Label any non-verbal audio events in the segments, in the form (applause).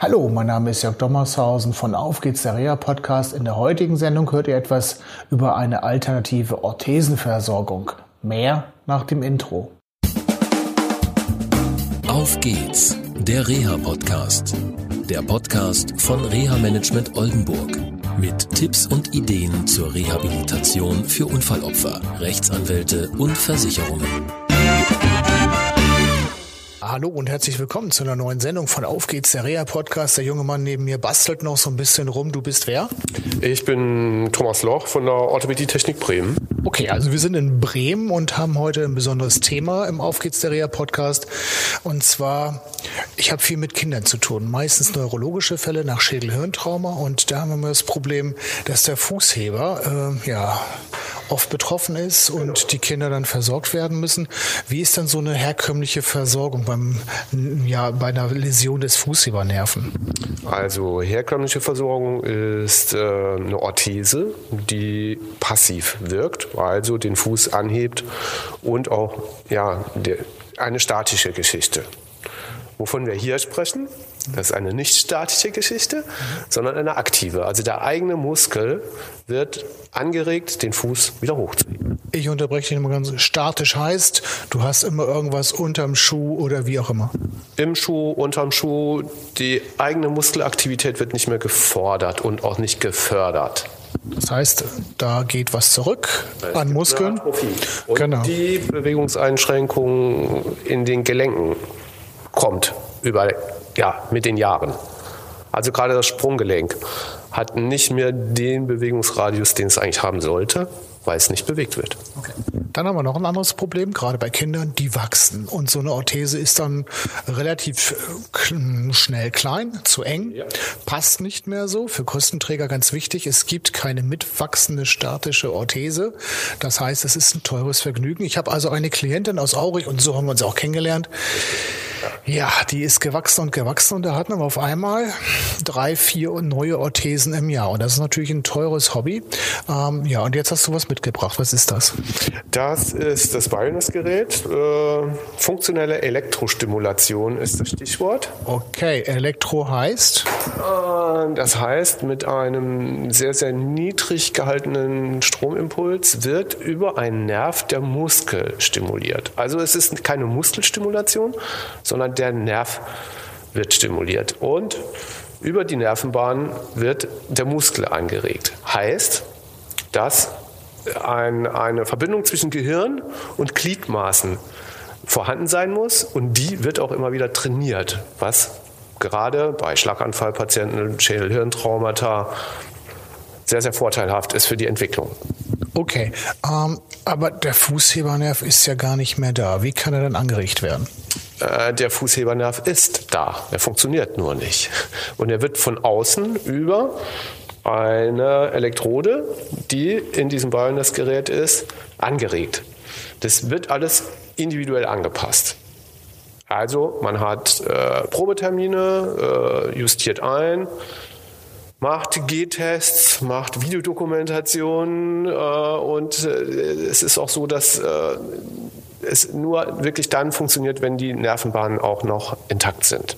Hallo, mein Name ist Jörg Dommershausen von Auf geht's der Reha Podcast. In der heutigen Sendung hört ihr etwas über eine alternative Orthesenversorgung. Mehr nach dem Intro. Auf geht's, der Reha Podcast. Der Podcast von Reha Management Oldenburg. Mit Tipps und Ideen zur Rehabilitation für Unfallopfer, Rechtsanwälte und Versicherungen. Hallo und herzlich willkommen zu einer neuen Sendung von Auf geht's, der Reha-Podcast. Der junge Mann neben mir bastelt noch so ein bisschen rum. Du bist wer? Ich bin Thomas Loch von der Orthopädie-Technik Bremen. Okay, also wir sind in Bremen und haben heute ein besonderes Thema im Auf geht's, der Reha-Podcast. Und zwar, ich habe viel mit Kindern zu tun. Meistens neurologische Fälle nach Schädel-Hirntrauma. Und da haben wir das Problem, dass der Fußheber, äh, ja, oft betroffen ist und die Kinder dann versorgt werden müssen. Wie ist dann so eine herkömmliche Versorgung beim, ja, bei einer Läsion des Fußhebernerven? Also herkömmliche Versorgung ist äh, eine Orthese, die passiv wirkt, also den Fuß anhebt und auch ja, eine statische Geschichte. Wovon wir hier sprechen, das ist eine nicht statische Geschichte, sondern eine aktive. Also der eigene Muskel wird angeregt, den Fuß wieder hochzuheben. Ich unterbreche dich mal ganz statisch heißt, du hast immer irgendwas unterm Schuh oder wie auch immer. Im Schuh, unterm Schuh, die eigene Muskelaktivität wird nicht mehr gefordert und auch nicht gefördert. Das heißt, da geht was zurück an Muskeln. Und genau. die Bewegungseinschränkung in den Gelenken kommt über ja, mit den Jahren. Also gerade das Sprunggelenk hat nicht mehr den Bewegungsradius, den es eigentlich haben sollte, weil es nicht bewegt wird. Okay. Dann haben wir noch ein anderes Problem, gerade bei Kindern, die wachsen. Und so eine Orthese ist dann relativ äh, schnell klein, zu eng, ja. passt nicht mehr so. Für Kostenträger ganz wichtig, es gibt keine mitwachsende statische Orthese. Das heißt, es ist ein teures Vergnügen. Ich habe also eine Klientin aus Aurich und so haben wir uns auch kennengelernt. Ja, die ist gewachsen und gewachsen und da hatten wir auf einmal drei, vier neue Orthesen im Jahr. Und das ist natürlich ein teures Hobby. Ähm, ja, und jetzt hast du was mitgebracht. Was ist das? Das ist das Wellnessgerät. Äh, funktionelle Elektrostimulation ist das Stichwort. Okay, Elektro heißt? Äh, das heißt, mit einem sehr, sehr niedrig gehaltenen Stromimpuls wird über einen Nerv der Muskel stimuliert. Also es ist keine Muskelstimulation, sondern der Nerv wird stimuliert. Und über die Nervenbahn wird der Muskel angeregt. Heißt, dass ein, eine Verbindung zwischen Gehirn und Gliedmaßen vorhanden sein muss und die wird auch immer wieder trainiert, was gerade bei Schlaganfallpatienten, Schädel-Hirntraumata sehr, sehr vorteilhaft ist für die Entwicklung. Okay, ähm, aber der Fußhebernerv ist ja gar nicht mehr da. Wie kann er dann angeregt werden? Äh, der Fußhebernerv ist da. Er funktioniert nur nicht. Und er wird von außen über eine Elektrode, die in diesem Wellnessgerät ist, angeregt. Das wird alles individuell angepasst. Also man hat äh, Probetermine, äh, justiert ein, macht G-Tests, macht Videodokumentationen äh, und äh, es ist auch so, dass äh, es nur wirklich dann funktioniert, wenn die Nervenbahnen auch noch intakt sind.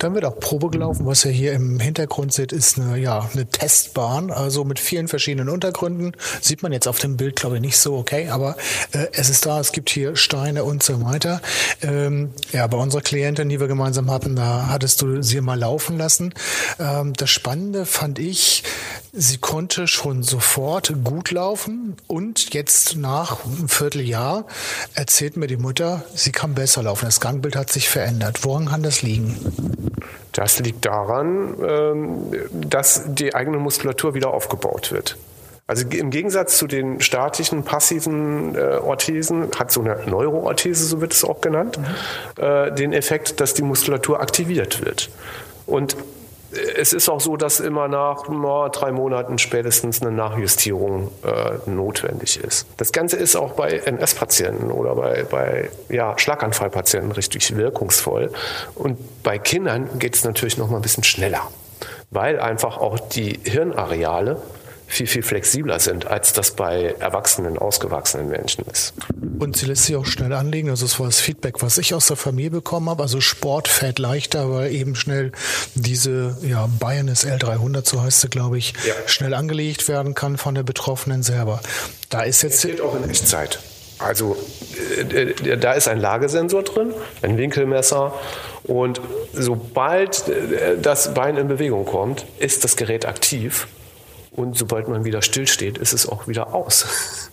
Dann wird auch Probe gelaufen. Was ihr hier im Hintergrund seht, ist eine, ja, eine Testbahn, also mit vielen verschiedenen Untergründen. Sieht man jetzt auf dem Bild, glaube ich, nicht so okay, aber äh, es ist da, es gibt hier Steine und so weiter. Ähm, ja, bei unserer Klientin, die wir gemeinsam hatten, da hattest du sie mal laufen lassen. Ähm, das Spannende fand ich, sie konnte schon sofort gut laufen und jetzt nach einem Vierteljahr erzählt mir die Mutter, sie kann besser laufen. Das Gangbild hat sich verändert. Woran kann das liegen? Das liegt daran, ähm, dass die eigene Muskulatur wieder aufgebaut wird. Also im Gegensatz zu den statischen, passiven äh, Orthesen hat so eine Neuroorthese, so wird es auch genannt, mhm. äh, den Effekt, dass die Muskulatur aktiviert wird. Und es ist auch so, dass immer nach na, drei Monaten spätestens eine Nachjustierung äh, notwendig ist. Das Ganze ist auch bei NS-Patienten oder bei, bei ja, Schlaganfallpatienten richtig wirkungsvoll. Und bei Kindern geht es natürlich noch mal ein bisschen schneller, weil einfach auch die Hirnareale viel, viel flexibler sind, als das bei erwachsenen, ausgewachsenen Menschen ist. Und sie lässt sich auch schnell anlegen. Also das war das Feedback, was ich aus der Familie bekommen habe. Also Sport fällt leichter, weil eben schnell diese ja, Bayern L300, so heißt sie, glaube ich, ja. schnell angelegt werden kann von der Betroffenen selber. Da ist jetzt... Das geht auch in Echtzeit. Also äh, äh, da ist ein Lagesensor drin, ein Winkelmesser und sobald äh, das Bein in Bewegung kommt, ist das Gerät aktiv und sobald man wieder stillsteht, ist es auch wieder aus. (laughs)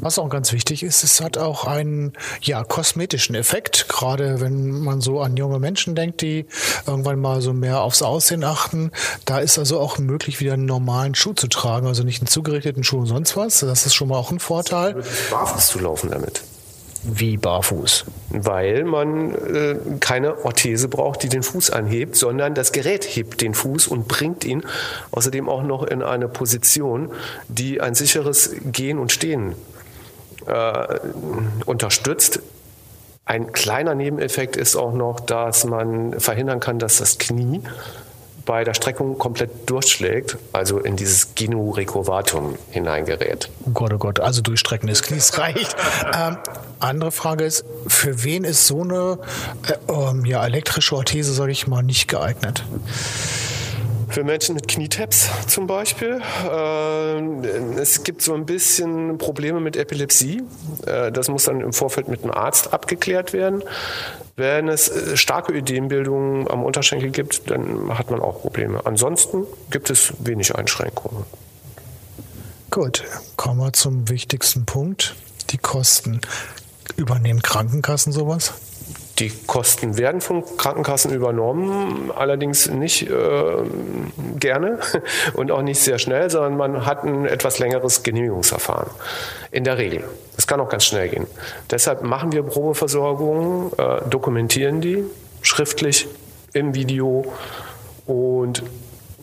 Was auch ganz wichtig ist, es hat auch einen ja, kosmetischen Effekt, gerade wenn man so an junge Menschen denkt, die irgendwann mal so mehr aufs Aussehen achten. Da ist also auch möglich, wieder einen normalen Schuh zu tragen, also nicht einen zugerichteten Schuh und sonst was. Das ist schon mal auch ein Vorteil. Barfuß zu laufen damit. Wie barfuß? Weil man äh, keine Orthese braucht, die den Fuß anhebt, sondern das Gerät hebt den Fuß und bringt ihn außerdem auch noch in eine Position, die ein sicheres Gehen und Stehen äh, unterstützt. Ein kleiner Nebeneffekt ist auch noch, dass man verhindern kann, dass das Knie bei der Streckung komplett durchschlägt, also in dieses Genu recurvatum hineingerät. Oh Gott, oh Gott, also durchstrecken des Knies reicht. Ähm, andere Frage ist, für wen ist so eine äh, ähm, ja, elektrische Orthese, sage ich mal, nicht geeignet? Für Menschen mit Knietaps zum Beispiel. Äh, es gibt so ein bisschen Probleme mit Epilepsie. Äh, das muss dann im Vorfeld mit einem Arzt abgeklärt werden. Wenn es äh, starke Ödembildungen am Unterschenkel gibt, dann hat man auch Probleme. Ansonsten gibt es wenig Einschränkungen. Gut, kommen wir zum wichtigsten Punkt, die Kosten. Übernehmen Krankenkassen sowas? Die Kosten werden von Krankenkassen übernommen, allerdings nicht äh, gerne (laughs) und auch nicht sehr schnell, sondern man hat ein etwas längeres Genehmigungsverfahren. In der Regel. Das kann auch ganz schnell gehen. Deshalb machen wir Probeversorgungen, äh, dokumentieren die schriftlich im Video und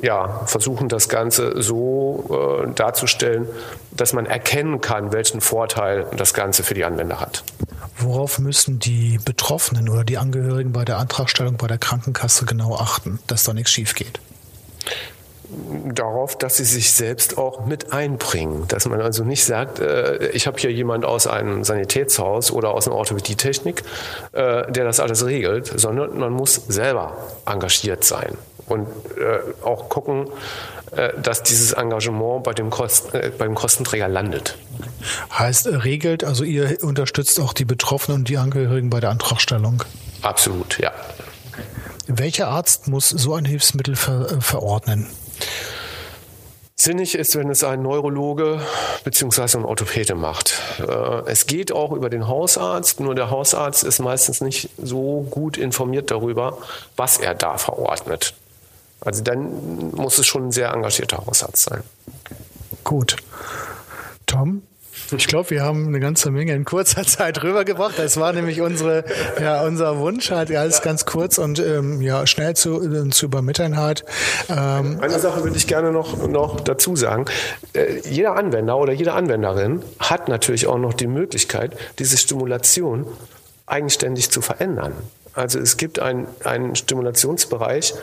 ja, versuchen das Ganze so äh, darzustellen, dass man erkennen kann, welchen Vorteil das Ganze für die Anwender hat. Worauf müssen die Betroffenen oder die Angehörigen bei der Antragstellung bei der Krankenkasse genau achten, dass da nichts schief geht? darauf, dass sie sich selbst auch mit einbringen. Dass man also nicht sagt, äh, ich habe hier jemand aus einem Sanitätshaus oder aus einer Orthopädietechnik, äh, der das alles regelt, sondern man muss selber engagiert sein und äh, auch gucken, äh, dass dieses Engagement bei dem, Kost, äh, beim Kostenträger landet. Heißt, äh, regelt, also ihr unterstützt auch die Betroffenen und die Angehörigen bei der Antragstellung? Absolut, ja. Welcher Arzt muss so ein Hilfsmittel ver verordnen? Sinnig ist, wenn es ein Neurologe bzw. ein Orthopäde macht. Es geht auch über den Hausarzt, nur der Hausarzt ist meistens nicht so gut informiert darüber, was er da verordnet. Also dann muss es schon ein sehr engagierter Hausarzt sein. Gut. Tom, ich glaube, wir haben eine ganze Menge in kurzer (laughs) Zeit rübergebracht. Das war nämlich unsere, ja, unser Wunsch, halt alles ganz kurz und ähm, ja, schnell zu, äh, zu übermitteln halt. Ähm, Eine Sache würde ich gerne noch, noch dazu sagen. Äh, jeder Anwender oder jede Anwenderin hat natürlich auch noch die Möglichkeit, diese Stimulation eigenständig zu verändern. Also es gibt einen, einen Stimulationsbereich,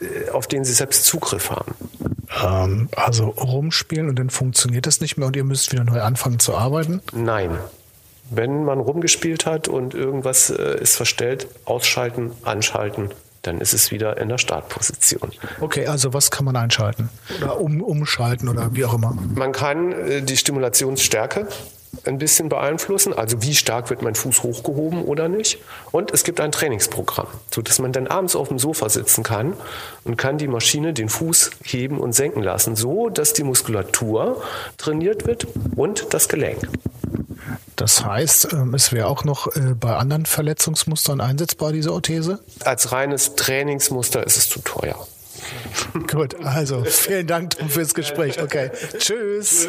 äh, auf den Sie selbst Zugriff haben. Ähm, also rumspielen und dann funktioniert das nicht mehr und ihr müsst wieder neu anfangen zu arbeiten? Nein. Wenn man rumgespielt hat und irgendwas äh, ist verstellt, ausschalten, anschalten, dann ist es wieder in der Startposition. Okay, also was kann man einschalten oder um, umschalten oder wie auch immer? Man kann äh, die Stimulationsstärke ein bisschen beeinflussen. Also wie stark wird mein Fuß hochgehoben oder nicht. Und es gibt ein Trainingsprogramm, sodass man dann abends auf dem Sofa sitzen kann und kann die Maschine den Fuß heben und senken lassen, so dass die Muskulatur trainiert wird und das Gelenk. Das heißt, ähm, es wäre auch noch äh, bei anderen Verletzungsmustern einsetzbar, diese Orthese? Als reines Trainingsmuster ist es zu teuer. Gut, also vielen Dank fürs Gespräch. Okay, (laughs) tschüss. tschüss.